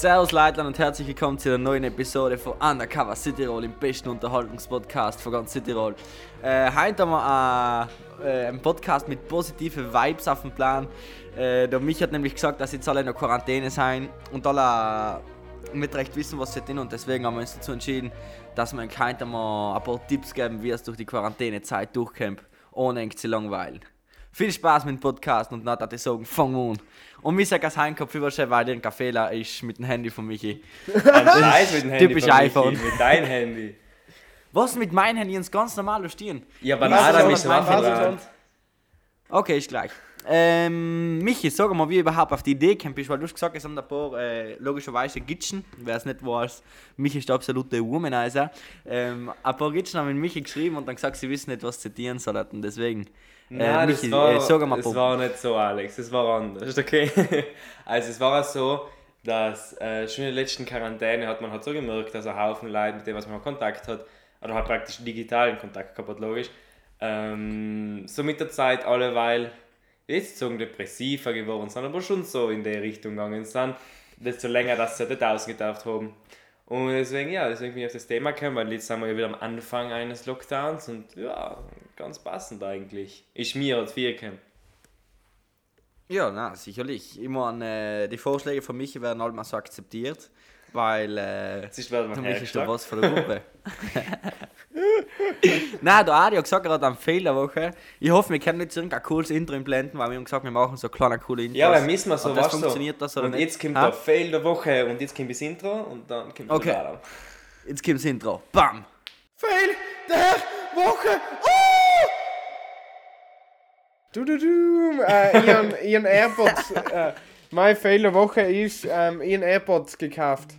Servus Leitland und herzlich willkommen zu einer neuen Episode von Undercover Cityroll, im besten Unterhaltungspodcast von ganz Cityroll. Äh, heute haben wir äh, äh, einen Podcast mit positiven Vibes auf dem Plan. Äh, der Mich hat nämlich gesagt, dass jetzt alle in der Quarantäne sein und alle nicht recht wissen, was sie tun und deswegen haben wir uns dazu entschieden, dass wir heute mal ein paar Tipps geben, wie es durch die Quarantänezeit durchkämpft, ohne zu langweilen. Viel Spaß mit dem Podcast und dann hat ich sagen, fang an. Und mir sagt das Heinkopf überschreiben, weil irgendein Fehler ist mit dem Handy von Michi. Ein Scheiß mit dem Handy Typisch von Michi, iPhone. Mit deinem Handy. Was mit meinem Handy ins ganz normal stehen? Ja, aber Waffe Handy dran. Okay, ist gleich. Ähm, Michi, sag mal, wie du überhaupt auf die Idee gekommen bist, weil du hast gesagt, es haben ein paar äh, logischerweise Gitschen, wer es nicht weiß, Michi ist der absolute Womanizer. Ähm, ein paar Gitschen haben mit Michi geschrieben und dann gesagt, sie wissen nicht, was sie zitieren sollen und deswegen. Äh, Nein, Michi, das, war, äh, sag mal, das war nicht so, Alex. Das war anders. Okay? also, es war auch so, dass äh, schon in der letzten Quarantäne hat man halt so gemerkt, dass ein Haufen Leute, mit denen was man Kontakt hat, oder halt praktisch digitalen Kontakt gehabt logisch, ähm, so mit der Zeit alle, weil jetzt so depressiver geworden sind, aber schon so in der Richtung gegangen sind, desto länger, dass sie nicht ausgetaucht haben. Und deswegen, ja, deswegen bin ich auf das Thema gekommen, weil jetzt sind wir ja wieder am Anfang eines Lockdowns und ja, ganz passend eigentlich. Ist mir als vier gekommen. Ja, na, sicherlich. Ich meine, äh, die Vorschläge von Michi werden alle mal so akzeptiert, weil äh, Jetzt ist werden wir Michi ist der hergeschlagen. Boss von der Gruppe. Nein, der Adi hat gesagt gerade am Fehlerwoche. Ich hoffe, wir können jetzt irgendein cooles Intro blenden, weil wir haben gesagt, wir machen so kleine coole Intros. Ja, weil müssen wir so was funktioniert so. das oder und nicht? jetzt kommt Ha? der Fail der Woche und jetzt kommt das Intro und dann kommt Okay. der Alarm. Jetzt kommt das Intro. Bam! Fail der Woche. Oh! Du, du, du. Äh, ihren, ihren AirPods. Äh, mein Fail der Woche ist, ähm, ihren AirPods gekauft.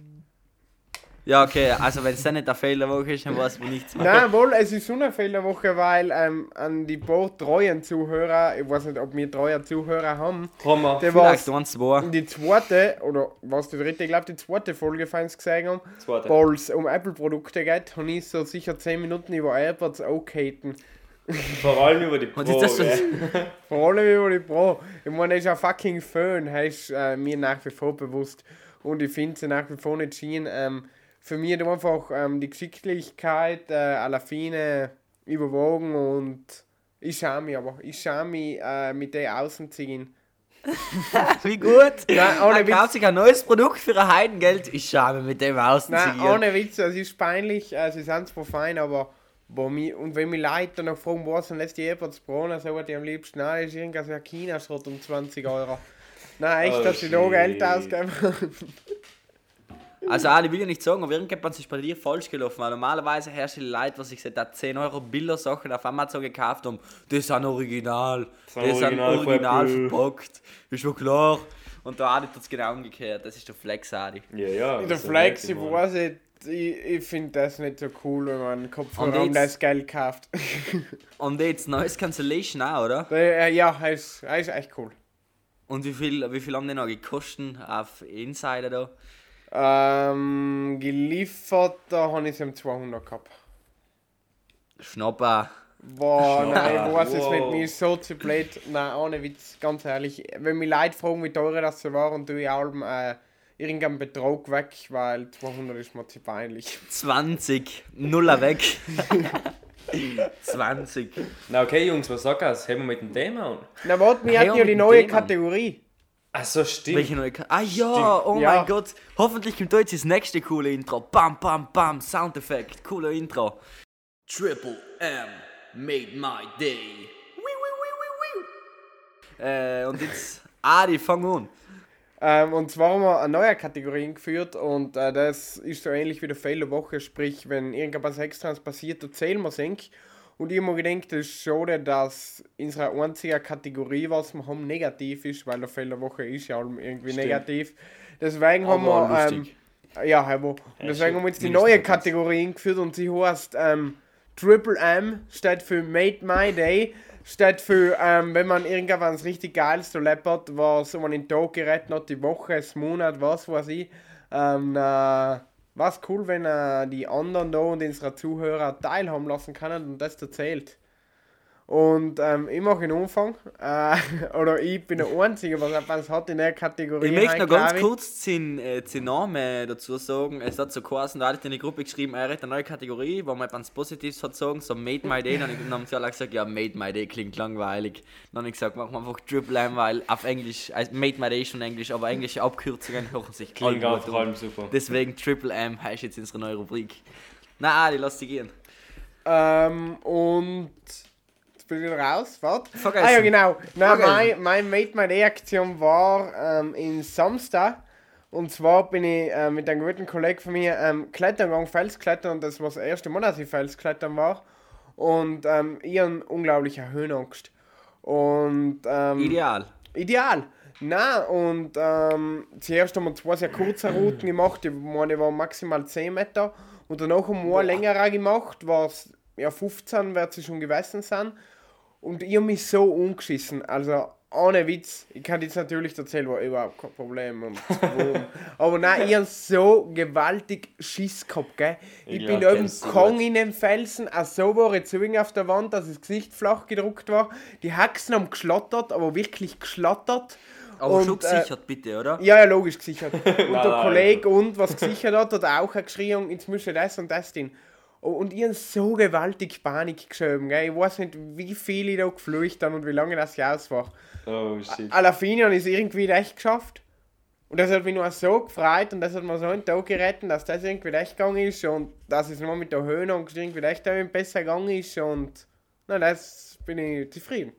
Ja, okay, also wenn es dann nicht der Fehlerwoche ist, dann weiß man nichts mehr. Nein, wohl, es ist schon eine Fail der Woche, weil ähm, an die paar treuen Zuhörer, ich weiß nicht, ob wir treue Zuhörer haben, Hammer. der war Vielleicht eins, zwei. die zweite, oder was die dritte, ich glaube die zweite Folge, falls sie gesehen haben, Zweite. weil es um Apple-Produkte geht, habe ich so sicher 10 Minuten über AirPods angehaten. Vor allem über die Pro. Und ist das so- gell? Vor allem über die Pro. Ich meine, das ist ein fucking Föhn, heißt äh, mir nach wie vor bewusst. Und ich finde sie nach wie vor nicht schien. Ähm, für mich hat einfach ähm, die Geschicklichkeit äh, aller Fine überwogen und ich schaue mich aber. Ich schaue mich äh, mit der außen ziehen. Wie gut! Nein, ohne er Witz. kauft sich ein neues Produkt für ein Heidengeld. Ich schaue mir mit dem aus. Nein, ohne Witz, es ist peinlich, äh, sie sind zwar fein, aber wo mi, und wenn mich Leute dann noch fragen, was dann lässt die AirPods brauchen, dann sage ich am liebsten, nein, das ist irgendwas ein China-Schrott um 20 Euro. Nein, echt, Oh, dass ich da shit. Geld ausgeben. Also, Ali, will ja nicht sagen, aber irgendjemand ist bei dir falsch gelaufen, weil normalerweise herrscht die Leute, was ich seit da 10 Euro Bilder-Sachen auf Amazon gekauft haben, das sind original, das sind sind original original, verpackt, ist schon klar. Und Adi tut es genau umgekehrt, das ist der Flex, Adi. Ja, ja. Der das ist Flex, ich weiß nicht, ich, ich finde das nicht so cool, wenn man einen Und Kopfhörer um das Geld kauft. Und jetzt neues Cancellation auch, oder? Der, ja, er ist, ist echt cool. Und wie viel, wie viel haben die noch gekostet auf Insider da? Ähm, geliefert, da habe ich es um 200 gehabt. Schnapper. Boah, Schau, nein, ich weiß es wow. nicht, mir ist so zu blöd. Nein, ohne Witz, ganz ehrlich. Wenn mich Leute fragen, wie teuer das so war und du allem äh, irgendeinen Betrag weg, weil 200 ist mir zu peinlich. 20. Nuller weg. 20. Na, okay, Jungs, was sagst du? Heben wir mit dem Thema an. Na warte, wir Hey, hatten ja die neue Mann. Kategorie. Achso, stimmt. Welche neue Ka Ah ja, Stimmt. oh Ja. mein Gott. Hoffentlich kommt da jetzt das nächste coole Intro. Bam, bam, bam, Soundeffekt. Cooler Intro. Triple M made my day. Wii, wii, wii, wii, wii. Äh, und jetzt, Adi, fang an. Ähm, und zwar haben wir eine neue Kategorie eingeführt und äh, das ist so ähnlich wie der Fail der Woche, sprich, wenn irgendwas Extras passiert, erzählen wir es. Und ich habe mir gedacht, es ist schade, dass unsere einzige Kategorie, was wir haben, negativ ist, weil der Fail der Woche ist ja irgendwie Stimmt. negativ. Deswegen haben Aber wir. Ähm, ja. Und deswegen haben wir jetzt die neue das. Kategorie eingeführt und sie heißt ähm, Triple M, steht für Made My Day. Steht für, ähm, wenn man irgendwas richtig Geiles läppert, was man in Tag gerät hat, die Woche, das Monat, was weiß ich. Ähm, äh, was cool, wenn äh, die anderen da und unsere Zuhörer teilhaben lassen können und das erzählt. Und ähm, ich mache den Anfang. Äh, oder ich bin der Einzige, was etwas hat in der Kategorie. Ich möchte noch ganz ich. kurz den, äh, den Namen dazu sagen. Es hat so geheißen, da hat in die Gruppe geschrieben, er hat eine neue Kategorie, wo man etwas Positives hat sagen, so Made My Day. Dann, dann haben sie alle gesagt, ja, Made My Day klingt langweilig. Dann habe ich gesagt, machen wir einfach Triple M, weil auf Englisch, also Made My Day ist schon Englisch, aber englische Abkürzungen hören sich Klingt gut vor allem super. Deswegen Triple M heißt jetzt unsere neue Rubrik. Na, Adi, lass sie gehen. Ähm, und. Ich wieder raus. Warte. Vergessen. Ah ja, genau. Nein, mein, mein Made My Day Aktion war ähm, in Samstag. Und zwar bin ich äh, mit einem guten Kollegen von mir ähm, klettern gegangen, Felsklettern. Und das war das erste Mal, dass ich Felsklettern war. Und ähm, ich habe unglaubliche Höhenangst. Und ähm, Ideal. Ideal. Nein, und ähm, zuerst haben wir zwei sehr kurze Routen gemacht, die meine waren maximal 10 Meter. Und danach haben wir eine längere gemacht, was ja 15 wird sie schon gewesen sein. Und ich habe mich so umgeschissen. Also, ohne Witz, ich kann jetzt natürlich erzählen, war überhaupt kein Problem. Und. Aber nein, ich habe so gewaltig Schiss gehabt, gell? Ich, Ich bin oben gut. in den Felsen, auch so war ich Zwinger auf der Wand, dass das Gesicht flach gedruckt war. Die Haxen haben geschlottert, aber wirklich geschlottert. Aber Und, schon äh, gesichert, bitte, oder? Ja, ja, logisch gesichert. Und der nein. Kollege und was gesichert hat, hat auch geschrien, jetzt müsst ihr das und das tun. Und ich habe so gewaltig Panik geschoben. Gell? Ich weiß nicht, wie viel ich da geflüchtet habe und wie lange das aus war. Oh shit. Ich es irgendwie recht geschafft. Und das hat mich nur so gefreut und das hat mir so einen Tag gerettet, dass das irgendwie recht gegangen ist und dass es nur mit der Höhe und irgendwie recht besser gegangen ist und na, das bin ich zufrieden.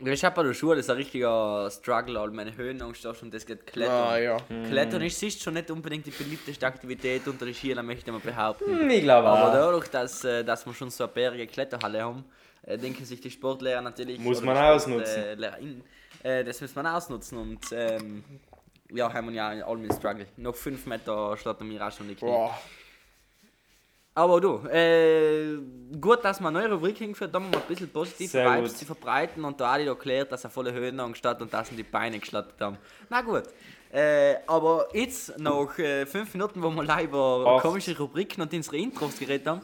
Ich habe bei der Schule, das ist ein richtiger Struggle, all meine Höhenangst hast und das geht klettern. Ah, ja. Klettern ist sicher schon nicht unbedingt die beliebteste Aktivität unter den Skiern, möchte man behaupten. Hm, Ich glaube Aber auch. dadurch, dass, äh, dass wir schon so eine bärige Kletterhalle haben, äh, denken sich die Sportlehrer natürlich. Muss man die ausnutzen. Äh, äh, das muss man ausnutzen und ähm, ja, haben wir ja all mit Struggle. Noch 5 Meter starten wir auch schon die Knie. Boah. Aber du, äh, gut, dass wir eine neue Rubrik hingeführt haben, um ein bisschen positive Sehr Vibes gut. zu verbreiten und da Adi erklärt, dass er volle Höhenangst hat und dass ihn die Beine geschlattert haben. Na gut. Äh, aber jetzt, nach äh, fünf Minuten, wo wir live über komische Rubriken und unsere Intros geredet haben,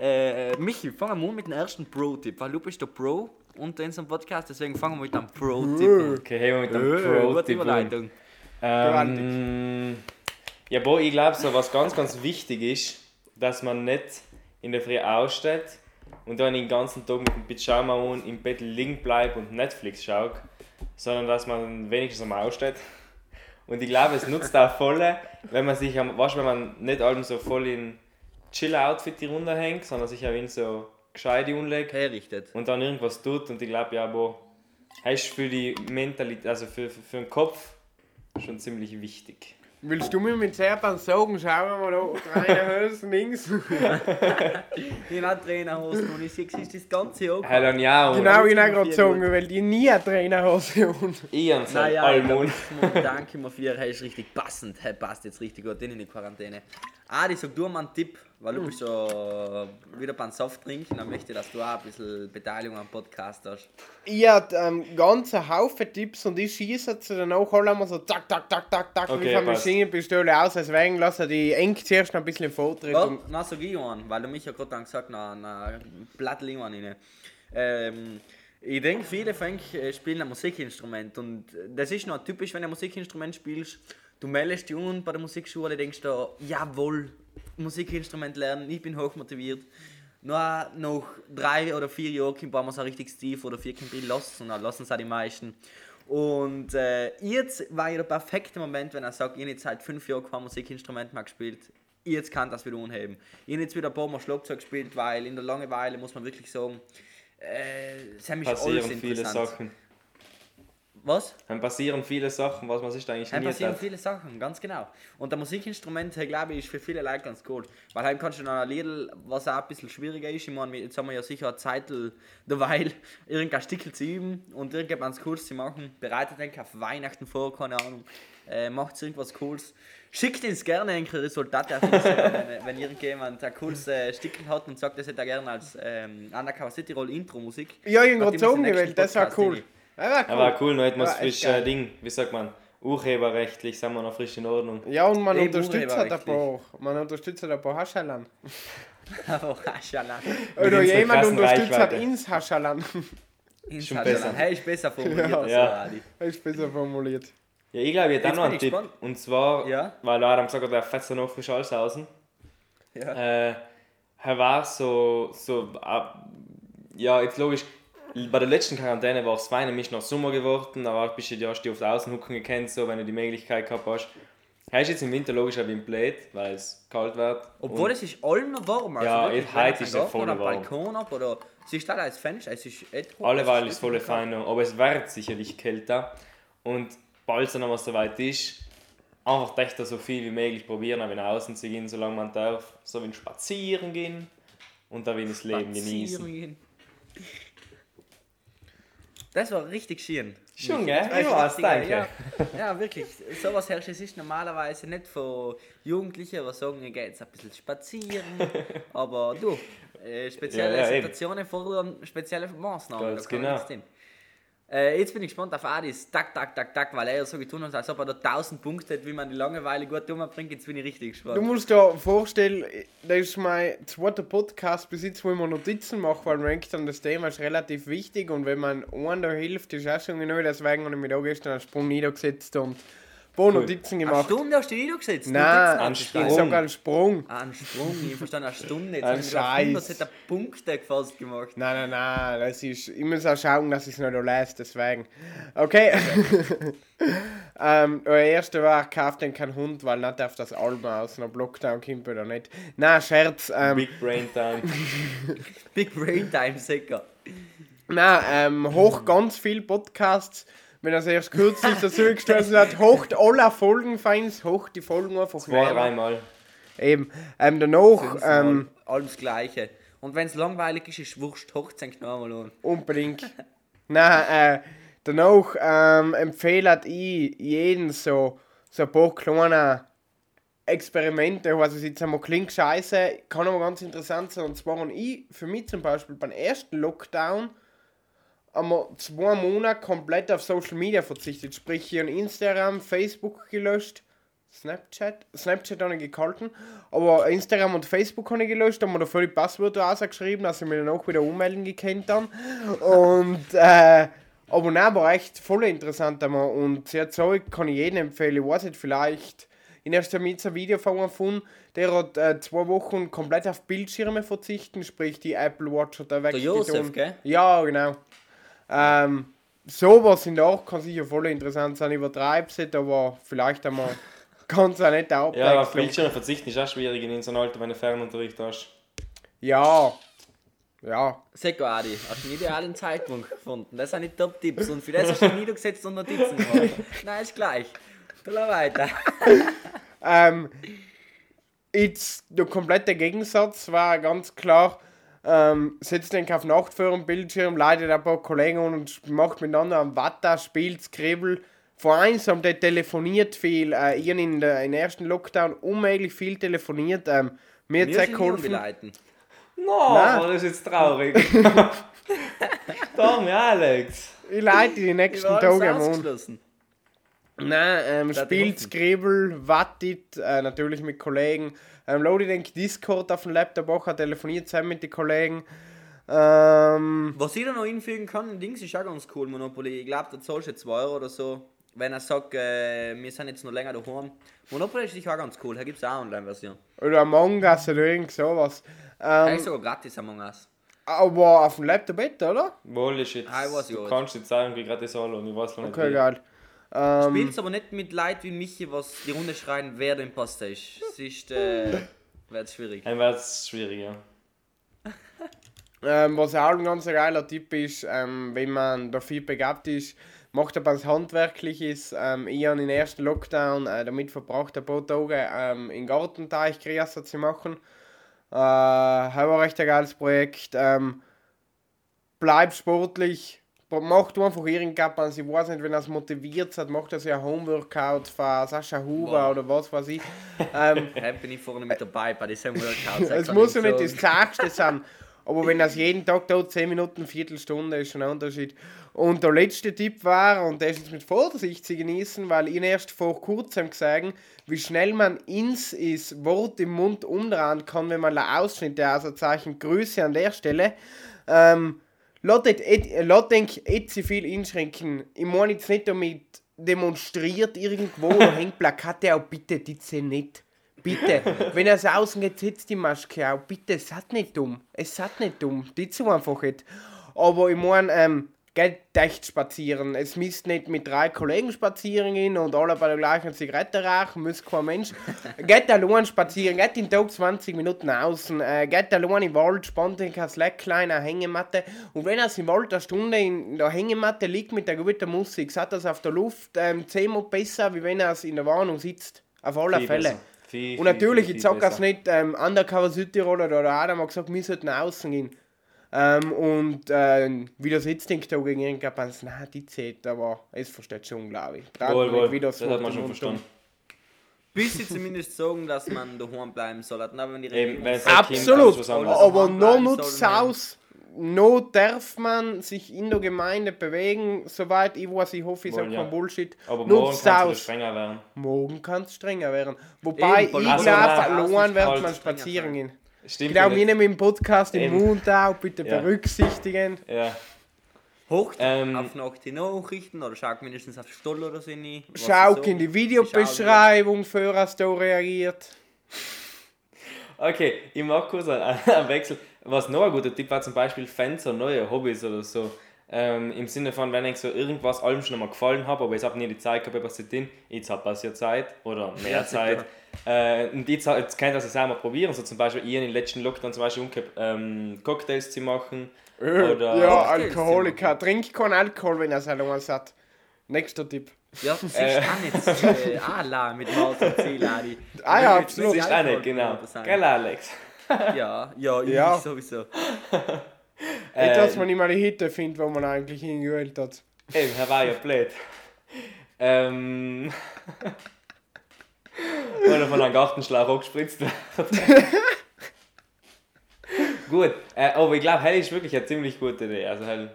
äh, Michi, fangen wir an mit dem ersten Pro-Tipp, weil du bist der Pro unter unserem Podcast, deswegen fangen wir mit einem Pro-Tipp an. Okay, hey, mit dem Äh, gute Pro-Tipp. Überleitung. Ähm, ja, boah, ich glaube, so was ganz, ganz wichtig ist, dass man nicht in der Früh aussteht und dann den ganzen Tag mit dem Pyjama und im Bett liegen bleibt und Netflix schaut, sondern dass man wenigstens am aussteht. Und ich glaube, es nutzt auch voll, wenn man sich, am, weißt, wenn man nicht allem so voll in Chill-Outfit runterhängt, sondern sich auch in so gescheite umlegt Herrichtet. und dann irgendwas tut und ich glaube ja, aber heißt für die Mentalität, also für, für, für den Kopf schon ziemlich wichtig. Willst du mir mit Serpan sagen, schauen wir mal da, rein Hosen links? Ich habe Trainerhosen und ich sehe das ganze Jahr. Hey, dann ja, Genau, ich habe gerade gut. weil die nie eine Trainerhose haben. ich und so Naja, Almond. da danke mir für, hey, ist richtig passend, hey, passt jetzt richtig gut in die Quarantäne. Adi, sag du mal einen Tipp, weil du bist ja wieder beim Softdrink und dann möchte ich, dass du auch ein bisschen Beteiligung am Podcast hast. Ich habe ähm, ganz einen Haufen Tipps und ich schieße zu danach alle immer so zack, zack, zack, zack, zack, Okay, wie von. Maschinenpistole aus. Deswegen lasse ich die eng zuerst noch ein bisschen im Vortritt. Ja, na sag ich einen, weil du mich ja gerade dann gesagt na, na Plattel immer rein. Ähm, ich denke, viele von euch äh, spielen ein Musikinstrument und das ist noch typisch, wenn du ein Musikinstrument spielst. Du meldest dich an bei der Musikschule, denkst du, jawohl, Musikinstrument lernen, ich bin hochmotiviert. Nur nach drei oder vier Jahren kommt man so richtig tief oder vier los und dann lassen es auch die meisten. Und äh, jetzt war ja der perfekte Moment, wenn er sagt, ich habe jetzt seit fünf Jahren kein Musikinstrument mehr gespielt. Jetzt kann das wieder anheben. Ich habe jetzt wieder ein paar Mal Schlagzeug gespielt, weil in der Langeweile muss man wirklich sagen, äh, es haben mich alles passieren viele interessant. Sachen. Was? Dann passieren viele Sachen, was man sich eigentlich Heim nie passieren hat. viele Sachen, ganz genau. Und der Musikinstrument, hey, glaube ich, ist für viele Leute ganz cool. Weil heim kannst du noch ein Lied, was auch ein bisschen schwieriger ist. Ich meine, jetzt haben wir ja sicher eine Zeit derweil, irgendein Stickel zu üben und irgendwas Cooles zu machen. Bereitet euch auf Weihnachten vor, keine Ahnung. Äh, macht irgendwas Cooles. Schickt uns gerne ein Resultat auf Instagram, wenn, wenn irgendjemand ein cooles äh, Stickel hat und sagt, das hätte er gerne als ähm, Undercover City Roll Intro-Musik. Ja, ich habe gerade es sagen den nächsten gewählt, das war cool. rein- Das war cool. Aber cool, noch etwas Ja, echt frisch äh. Ding, wie sagt man, urheberrechtlich sind wir noch frisch in Ordnung. Ja, und man Eben unterstützt halt ein paar. Man unterstützt halt ein paar. Aber Haschalan. Oder jemand unterstützt hat Reichweite. ins Haschalan. Ins Haschalan. Hey, ist besser formuliert Ja. als Ja. Adi. Ist besser formuliert. Ja, ich glaube, ich hätte auch noch einen Tipp. gespannt. Und zwar, Ja. weil Adam gesagt hat, er fährt so noch für Schalshausen. Ja. Äh, er war so, so äh, ja, jetzt logisch, bei der letzten Quarantäne war es fein, nämlich noch Sommer geworden, aber bist du ja die auf der Außenhucken gekannt, so, wenn du die Möglichkeit gehabt hast. Er ist jetzt im Winter logisch auch wie ein Blät, weil es kalt wird. Obwohl es ist allem noch warm. Also Ja, wirklich, heute du ist ja voll warm. Balkon ab oder es ist da als Fenster, es ist echt hoch, Alleweil es ist voll fein, aber es wird sicherlich kälter. Und bald, wenn es soweit ist, einfach echt so viel wie möglich probieren, auch wenn außen zu gehen, solange man darf. So wie spazieren gehen und da das Leben genießen. Spazieren gehen. Das war richtig schön. Schon, gell? Was, richtig, danke. Ja, ja, wirklich. Sowas herrscht es ist normalerweise nicht von Jugendlichen, die sagen, ich gehe jetzt ein bisschen spazieren. Aber du, äh, spezielle Ja, ja, eben. Situationen fordern spezielle Maßnahmen. Ganz genau. Äh, jetzt bin ich gespannt auf Adis. Tak, tak, tak, tak, weil er ja so getan hat, als ob er da 1000 Punkte hat, wie man die Langeweile gut umbringt. Jetzt bin ich richtig Du gespannt. musst dir vorstellen, das ist mein zweiter Podcast bis jetzt, wo ich mir Notizen mache, weil man denkt, das Thema ist relativ wichtig und wenn man einen da hilft, ist auch schon genau, deswegen habe ich mich da gestern einen Sprung niedergesetzt und paar Notizen Eine gemacht. Stunde hast du dich gesetzt. Nein, Ein ich Sprung. sage einen Sprung. Ein Sprung, ich verstehe eine Stunde. Jetzt Ein ich Scheiß. 100 hätte er Punkte fast gemacht. Nein, nein, nein, das ist, ich muss auch schauen, dass ich es noch lese, deswegen. Okay. ähm, der erste war, kauft den kein Hund, weil nicht auf das Album aus einem Lockdown kommt oder nicht. Nein, Scherz. Ähm, Big Brain Time. Big Brain Time, Säcker. Nein, ähm, hoch ganz viel Podcasts. Wenn er es erst kürzlich dazu gestoßen hat, hocht alle Folgen feins, hocht die Folgen einfach Zwei, dreimal. Eben. Ähm, danach, ähm, alles Gleiche. Und wenn es langweilig ist, ist wurscht, hocht es nochmal an. unbedingt. Nein, äh, danach ähm, empfehle ich jeden so, so ein paar kleine Experimente, was es jetzt einmal klingt scheiße, kann aber ganz interessant sein. Und zwar habe ich für mich zum Beispiel beim ersten Lockdown zwei Monate komplett auf Social Media verzichtet. Sprich, ich habe Instagram, Facebook gelöscht, Snapchat, Snapchat habe ich gehalten, aber Instagram und Facebook habe ich gelöscht, haben wir dafür die Passwörter rausgeschrieben, dass ich mich dann auch wieder ummelden gekannt dann. Und, äh, aber nein, war echt voll interessant einmal. Und sehr Zeug kann ich jedem empfehlen. Ich weiß nicht, vielleicht in erster Linie ein Video von einem gefunden, der hat äh, zwei Wochen komplett auf Bildschirme verzichten, sprich die Apple Watch hat er Der Josef, weggetan. gell? Ja, genau. Ähm, sowas in der Art kann sicher voll interessant sein. Übertreib's nicht, aber vielleicht einmal ganz eine nette Ja, aber auf. Bildschirme verzichten ist auch schwierig in so einem Alter, wenn du Fernunterricht hast. Ja. Ja. Seko Adi, hast du einen idealen Zeitpunkt gefunden. Das sind die Top-Tipps und für das hast du niedergesetzt und Notizen gemacht. Nein, ist gleich. Dann weiter. Ähm, jetzt der komplette Gegensatz war ganz klar, ähm, setzt den auf Nacht vor dem Bildschirm, leitet ein paar Kollegen und macht miteinander am Watter, spielt eins haben die telefoniert viel, äh, ich in der, im ersten Lockdown unmöglich viel telefoniert. Ähm, mir hat sind geholfen. No, Nein. das ist jetzt traurig. Dame, Alex. Ich leite die nächsten Tage am. Nein, ähm, spielt. Skribbel, wattet, äh, natürlich mit Kollegen. Ähm, load ich denke Discord auf dem Laptop auch, telefoniert zusammen mit den Kollegen. Ähm, Was ich da noch hinfügen kann, Dings ist auch ganz cool, Monopoly. Ich glaube, da zahlst du 2 Euro oder so. Wenn er sagt, äh, wir sind jetzt noch länger daheim. Monopoly ist auch ganz cool, da gibt es auch eine Online-Version. oder Among Us oder irgend sowas. Ähm, ist sogar gratis Among Us. aber auf dem Laptop nicht, oder? Wohl ist jetzt. Ah, ich weiß du kannst jetzt sagen, wie das alle und ich weiß noch nicht. Okay, wie. geil. Ähm, Spielst aber nicht mit Leuten wie Michi, was die Runde schreien, wer der Imposter ist. Es ist, äh, wird schwierig. Dann wäre es schwierig, ja. Ähm, was auch ein ganz geiler Tipp ist, ähm, wenn man dafür begabt ist, macht aber was Handwerkliches. Ähm, ich habe den ersten Lockdown äh, damit verbracht, ein paar Tage ähm, im Gartenteich Grießer zu machen. Äh, war echt ein geiles Projekt. Ähm, bleib sportlich, mach du einfach irgendwas. Ich weiß nicht, wenn er es motiviert hat, macht er sich ein Homeworkout von Sascha Huber Wow. oder was weiß ich. Ähm, bin ich vorne mit dabei bei diesem Workout. es muss ja nicht das Klarste sein. Aber wenn das jeden Tag da 10 Minuten, Viertelstunde ist schon ein Unterschied. Und der letzte Tipp war, und das ist jetzt mit Vorsicht zu genießen, weil ich erst vor kurzem gesagt wie schnell man ins ist, Wort im Mund umdrehen kann, wenn man Ausschnitte, also Zeichen Grüße an der Stelle. Ähm, Lass denk zu viel einschränken. Ich meine jetzt nicht damit demonstriert irgendwo oder hängt Plakate auch bitte, die nicht. Bitte. Wenn er so außen geht, setzt die Maske auch. Bitte, es hat nicht dumm. Es hat nicht dumm. Die zu einfach nicht. Aber ich meine, ähm, geht echt spazieren. Es müsst nicht mit drei Kollegen spazieren gehen und alle bei der gleichen Zigarette rauchen, muss kein Mensch. geht allein spazieren, geht den Tag 20 Minuten außen, äh, geht allein im Wald, spannt in kein Slackline, eine Hängematte. Und wenn er im Wald eine Stunde in der Hängematte liegt mit der guten Musik, sagt das auf der Luft ähm, zehnmal besser, wie wenn er in der Warnung sitzt. Auf alle Fälle. besser. Viel, Und natürlich, viel, ich viel sage das besser. nicht, ähm, Undercover Südtiroler oder Adam hat gesagt, wir sollten außen gehen. Ähm, und äh, wie das jetzt denkt, da gegen irgendjemanden, nein, die zählt, aber es versteht schon, glaube ich. Traut Wohl, wohl. wie Das das hat man schon verstanden. Bis sie zumindest sagen, dass man daheim bleiben soll. Aber wenn die Eben, es halt Kind Absolut, anderes. aber bleiben nutzt aus. Noch darf man sich in der Gemeinde bewegen, soweit ich weiß, ich hoffe, ich sage ja. kein Bullshit. Aber morgen kann es strenger werden. Morgen kann es strenger werden. Wobei, Eben, ich also, glaube, verloren wird kalt, man spazieren gehen. Stimmt. Genau, wir nehmen im Podcast Eben. Mund auch, bitte Ja. berücksichtigen. Ja. Hoch Ähm, auf Nacht die Nachrichten oder schau mindestens auf die Stoll oder so rein. was Schau in die. Videobeschreibung, für was da reagiert. Okay, ich mag kurz einen, einen Wechsel. Was noch ein guter Tipp war, zum Beispiel Fans oder neue Hobbys oder so. Ähm, Im Sinne von, wenn ich so irgendwas allem schon mal gefallen habe, aber ich habe nie die Zeit gehabt, etwas zu tun, jetzt hat es ja Zeit oder mehr Zeit. Äh, und jetzt, jetzt könnt ihr das auch mal probieren. So zum Beispiel, ich habe im letzten Lockdown zum Beispiel umgekehrt, ähm, Cocktails zu machen. Oder ja, Cocktails Alkoholiker. Trink keinen Alkohol, wenn er es allein hat. Nächster Tipp. Ja, das ist auch nicht äh, Ala mit Maus und Zieladi. Ah ja, absolut. Das ist auch nicht, genau. Gell, Alex? Ja, ja, ich Ja. sowieso. Nicht, dass man nicht mal die Hitte findet, wo man eigentlich hingewählt hat. Eben, er war ja blöd. Ähm. Oder von einem Gartenschlauch angespritzt wird. Gut, äh, aber ich glaube, Hell ist wirklich eine ziemlich gute Idee. Also, Hell.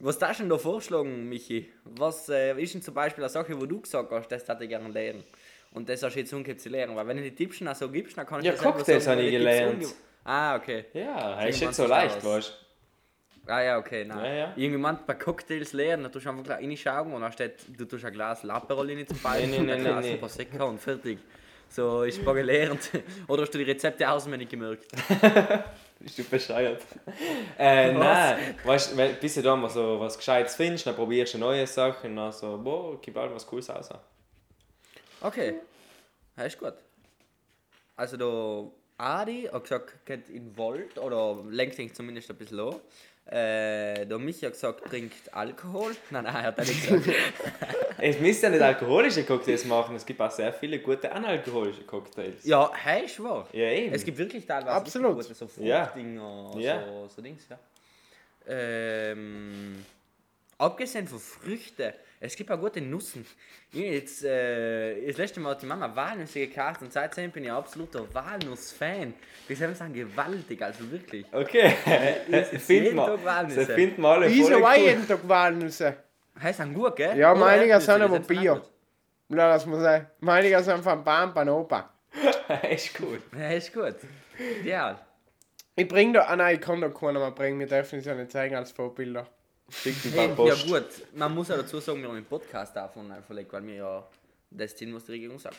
Was da schon da vorschlagen, Michi? Was äh, ist denn zum Beispiel eine Sache, wo du gesagt hast, das hätte ich gerne lernen? Und das hast du jetzt umgekehrt zu lernen, weil wenn du die Tipps schon so gibst, dann kann ich Ja, dir selber Cocktails habe ich gelernt. Ah, okay. Ja, Hell ist nicht so leicht, das. weißt Ah ja, okay, nein. Ja, ja. Irgendjemand bei Cocktails lernen, dann tust du einfach reinschauen und dann steht, du tust ein Glas Laperol rein zum Beispiel, Nee, nee, und ein Glas. Prosecco und fertig. So ist es gelernt. Oder hast du die Rezepte auswendig gemerkt? Bist du bescheuert? äh, nein, weißt du, bis du dann mal so was Gescheites findest, dann probierst du neue Sachen, dann so, boah, gib halt was Cooles aus. Okay, ja, ist gut. Also der Adi hat gesagt, geht in Wald oder lenkt ihn zumindest ein bisschen an. Äh, der Michi hat gesagt, trinkt Alkohol. Nein, nein, er hat nicht gesagt. Es müsst ja nicht alkoholische Cocktails machen, es gibt auch sehr viele gute analkoholische Cocktails. ja, hey, wahr. Ja, eben. Es gibt wirklich teilweise Absolut. gute, so. Fruchtdinger, Ja. so, so Dings, ja. Ähm, abgesehen von Früchten, es gibt auch gute Nussen. Ich jetzt, äh, das letzte Mal hat die Mama Walnüsse gekauft und seitdem bin ich ein absoluter Walnuss-Fan. Die sind sagen gewaltig, also wirklich. Okay, finden wir. Tag Walnüsse. Sie finden wir alle Ich cool. jeden Tag Walnüsse. Heißt ein gut, gell? Ja, meine Erdnüsse, sind aber Bio. Na, das muss sein. Meine sind von Bam Panopa. Ist gut. Ja, ist gut. Ja. Ich bring da, ah nein, ich kann da keinen mehr bringen, wir dürfen es ja nicht zeigen als Vorbilder. Hey, ja gut, man muss ja dazu sagen, wir haben einen Podcast davon verlegt, weil wir ja das tun, was die Regierung sagt.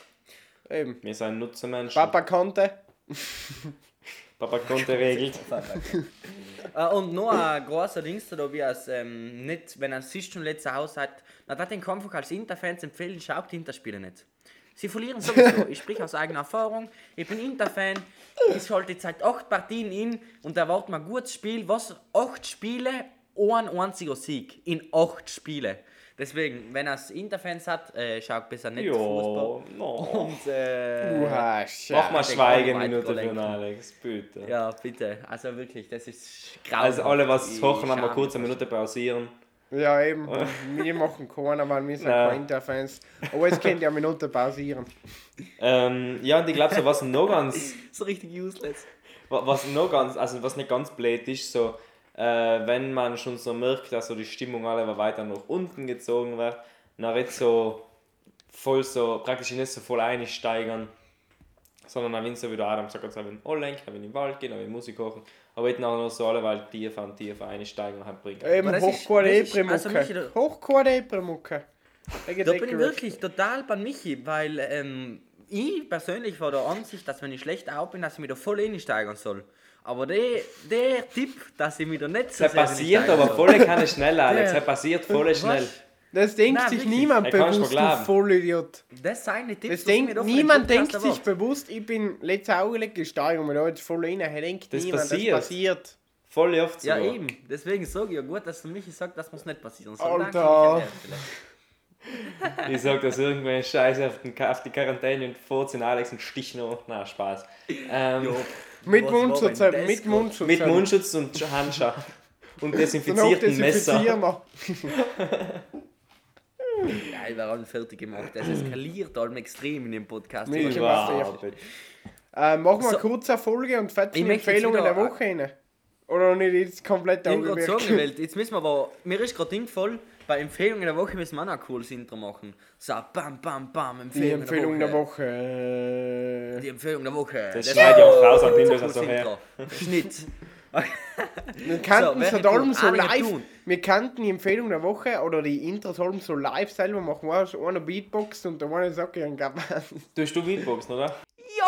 Eben. Wir sind Nutzermenschen. Papa konnte. Papa konnte regelt. Äh, und noch ein großer Ding da, wie es ähm, nicht, wenn er sich schon letztes Haus hat, dann hat den Kampf als Interfans empfehlen, schaut die Interspiele nicht. Sie verlieren sowieso. ich spreche aus eigener Erfahrung. Ich bin Interfan. Ich schalte seit acht Partien in und erwarte mal ein gutes Spiel. Was? Acht Spiele, ein einziger Sieg. In acht Spiele. Deswegen, wenn er Interfans hat, äh, schaut besser nicht Fußball. Jo, no. Und äh, Uha, Mach mal Schweigeminute für Alex, bitte. ja, bitte. Also wirklich, das ist grausam. Also alle, was Ich hochen, haben wir kurz eine Minute pausieren. Ja, eben. Wir machen keiner, weil wir sind keine Interfans. Aber es könnt ihr eine Minute pausieren. Ähm, ja, und ich glaube, so was noch ganz, So richtig useless. Wa- Was noch ganz, also was nicht ganz blöd ist, so, äh, wenn man schon so merkt, dass so die Stimmung alle weiter nach unten gezogen wird, dann nicht so voll so, praktisch nicht so voll einsteigern, sondern dann, wenn so wie der Adam sagt, also wenn anlenken, wenn in den Wald gehen, wenn Musik kochen, aber nicht nachher noch so alle weil tiefer und tiefer einsteigen und halt bringen. Eben ist- also Michi, Mucke. da- Hochquadre Mucke. Da bin ich wirklich total bei Michi, weil ähm, ich persönlich war der Ansicht, dass wenn ich schlecht auf bin, dass ich mich da voll einsteigern soll. Aber der, der Tipp, dass ich mich da nicht so Das passiert aber voll keine schnell, Alex. Das passiert voll schnell. Das denkt Nein, sich wirklich. niemand Ey, bewusst, du. Vollidiot. Das sind die Tipps, Das ich denkt, niemand Podcast denkt sich bewusst, ich bin letzte Augenblick gesteigert und da jetzt voll rein. Er denkt Das niemand, passiert. das passiert. Voll oft so. Ja, eben. Deswegen sage ich ja gut, dass du Michi sagt, dass man es nicht passieren soll. Alter. Stelle. Ich sag, dass irgendwann Scheiße auf, den, auf die Quarantäne und vorziehen Alex und Stich noch. Na, Spaß. Ähm, Jo, Mit was war Mundschutz, das mit? Mundschutz. mit Mundschutz und Handschuh. Und Dann desinfizierten desinfizieren Messer. wir. Geil, wir haben fertig gemacht. Das eskaliert allem extrem in dem Podcast. Nee, Ich. Wow, bitte. Äh, machen wir So. kurz eine Folge und fetzen Ich Empfehlungen der Woche rein. Oder nicht jetzt komplett Ich wollte sagen, jetzt müssen wir aber, mir ist gerade voll, bei Empfehlungen der Woche müssen wir auch ein cooles Intro machen. So, bam, bam, bam, Die Empfehlung, der Woche. Woche. Die Empfehlung der Woche. Das schneide ich auch raus an Windows ein also her. Intro. Schnitt. Wir kannten so tun? so live. tun. Wir kannten die Empfehlung der Woche oder die Intros allem so live selber machen. Einer Beatbox und der eine sagt ihren Gab. Tust du Beatboxen, oder? Jo,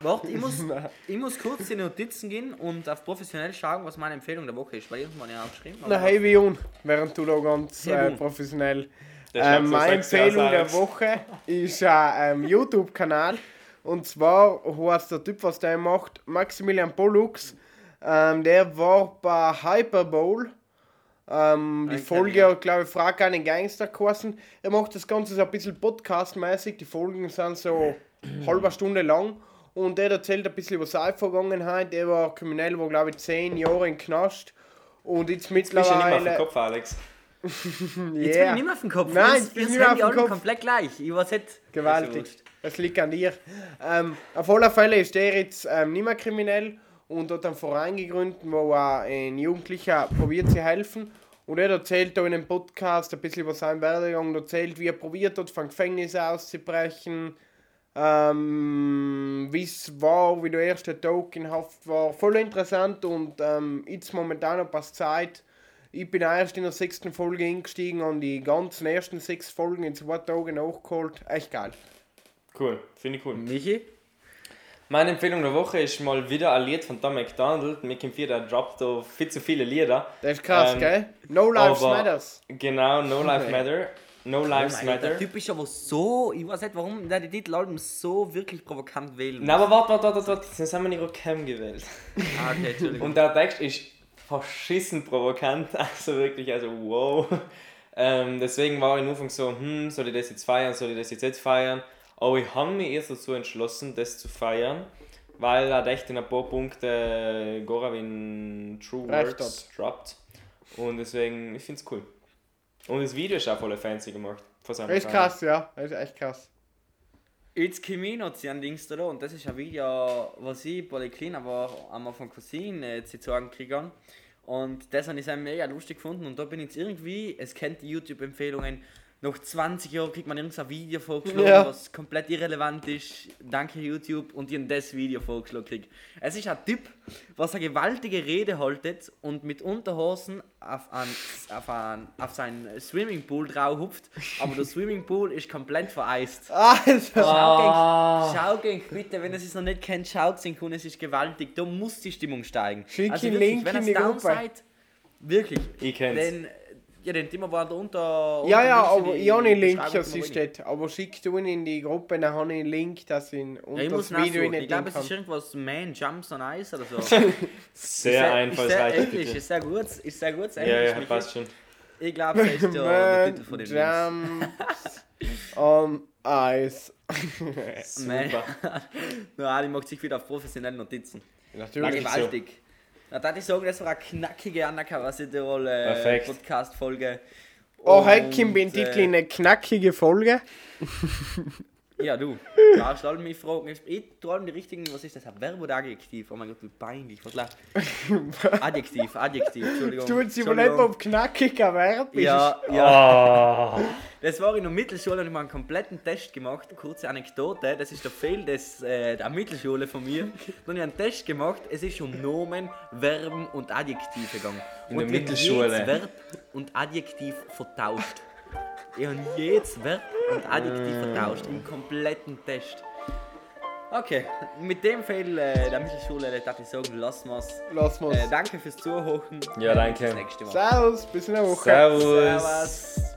Warte, ich muss, ich muss kurz in die Notizen gehen und auf professionell schauen, was meine Empfehlung der Woche ist. Weil irgendwann ja aufgeschrieben. Na, hey, wie un, während du da ganz Hey, äh, professionell. So meine Empfehlung der. Woche ist ein ähm, YouTube-Kanal. Und zwar heißt der Typ, was der macht, Maximilian Pollux. Ähm, der war bei Hyperbowl. Ähm, die Folge ich, hat, glaube ich, Frag einen Gangster geheißen. Er macht das Ganze so ein bisschen podcastmäßig. Die Folgen sind so halbe Stunde lang. Und der erzählt ein bisschen über seine Vergangenheit. Der war kriminell, war, glaube ich, zehn Jahre im Knast. Und jetzt Bist du nicht mehr auf mittlerweile. den Kopf, Alex? Jetzt bin Yeah. ich nicht mehr auf dem Kopf. Nein, jetzt ihr du nicht mehr auf dem alle Kopf. komplett gleich. Ich weiß nicht. Gewaltig. Das liegt an dir. Ähm, auf alle Fälle ist der jetzt ähm, nicht mehr kriminell und hat einen Verein gegründet, wo er ein Jugendlicher probiert zu helfen. Und er erzählt da in einem Podcast ein bisschen über seinen Werdegang, und erzählt, wie er probiert hat, vom Gefängnis auszubrechen, ähm, wie es war, wie der erste Tag in Haft war. Voll interessant und ähm, jetzt momentan ein paar Zeit. Ich bin erst in der sechsten Folge eingestiegen und die ganzen ersten sechs Folgen in zwei Tagen nachgeholt. Echt geil. Cool, finde ich cool. Michi? Meine Empfehlung der Woche ist mal wieder ein Lied von Tom McDonald. Mir kommt wieder, der droppt da viel zu viele Lieder. Das ist krass, Ähm, gell? No Lives Matters. Genau, No Life Matter. No Lives Oh der Matter. Typ ist aber so, ich weiß nicht, warum der die Titelalben so wirklich provokant wählen Nein, aber warte, warte, warte, warte. Jetzt haben wir nicht Cam gewählt. Ah, okay, Entschuldigung. Und der Text ist verschissen provokant. Also wirklich, also wow. Ähm, deswegen war ich am Anfang so, hm, soll ich das jetzt feiern, soll ich das jetzt nicht feiern? Aber ich habe mich erst dazu entschlossen, das zu feiern, weil er echt in ein paar Punkte Goravin True Words droppt. Und deswegen, ich finde es cool. Und das Video ist auch voll fancy gemacht. Von seinem ist krass, ja. Das ist echt krass. Jetzt ich noch zu einem Dings da und das ist ein Video, was ich bei der Kleinen war, einmal von Cousin äh, zu sagen kriegen. Und das habe ich sehr mega lustig gefunden und da bin ich jetzt irgendwie, es kennt die YouTube-Empfehlungen, nach 20 Jahren kriegt man irgendein Video vorgeschlagen, Ja. was komplett irrelevant ist. Danke YouTube und ich habe das Video vorgeschlagen krieg. Es ist ein Typ, was eine gewaltige Rede haltet und mit Unterhosen auf, ein, auf, ein, auf sein Swimmingpool drauf hupft, aber der Swimmingpool ist komplett vereist. Alter! Ah. Schau gegen, bitte, wenn ihr es noch nicht kennt, schaut es und es ist gewaltig. Da muss die Stimmung steigen. Also Schick ihn wirklich, Link wenn in ihr die Gruppe. seid, wirklich. Ich kenn's. Den, ja, den Thema war da unter. Ja, ja, unter aber ich habe einen Link, dass sie steht. Aber schick du ihn in die Gruppe, dann habe ich einen Link, dass ich ihn Ja, unter ich muss das Video nicht Ich glaube, es ist irgendwas Man Jumps on Ice oder so. Sehr Ist sehr einfallsreich. Englisch, bitte. ist sehr gut. Ist sehr gut. Ja, Englisch, ja, passt schon. Ich glaube, das ist der, Titel von dem. Jumps on Ice. Man. Super. Ja, die macht sich wieder auf professionelle Notizen. Na, Natürlich. so. Na, da ich sagen, das war eine knackige Undercover äh, Perfekt. Podcast-Folge. Oh, heute Titel äh, in eine knackige Folge. Ja, du. Da stell mich Fragen. Ich tue allem die richtigen, was ist das? Verb oder Adjektiv? Oh mein Gott, wie peinlich. Was läuft? Adjektiv, Adjektiv, Entschuldigung. Tut sie wohl nicht, ob knackiger Verb ist. Ja, ja. Oh. Das war in der Mittelschule und ich habe einen kompletten Test gemacht. Kurze Anekdote, das ist der Fehl des, äh, der Mittelschule von mir. Dann habe ich einen Test gemacht, es ist um Nomen, Verben und Adjektive gegangen. In und der ich habe Mittelschule? Verb und Adjektiv vertauscht. Ich habe jedes Verb und Adjektiv vertauscht im kompletten Test. Okay, mit dem Fehl äh, der Mittelschule da darf ich sagen, lassen wir es. Äh, danke fürs Zuhören. Ja, danke. Bis nächste Woche. Servus, bis in der Woche. Servus. Servus.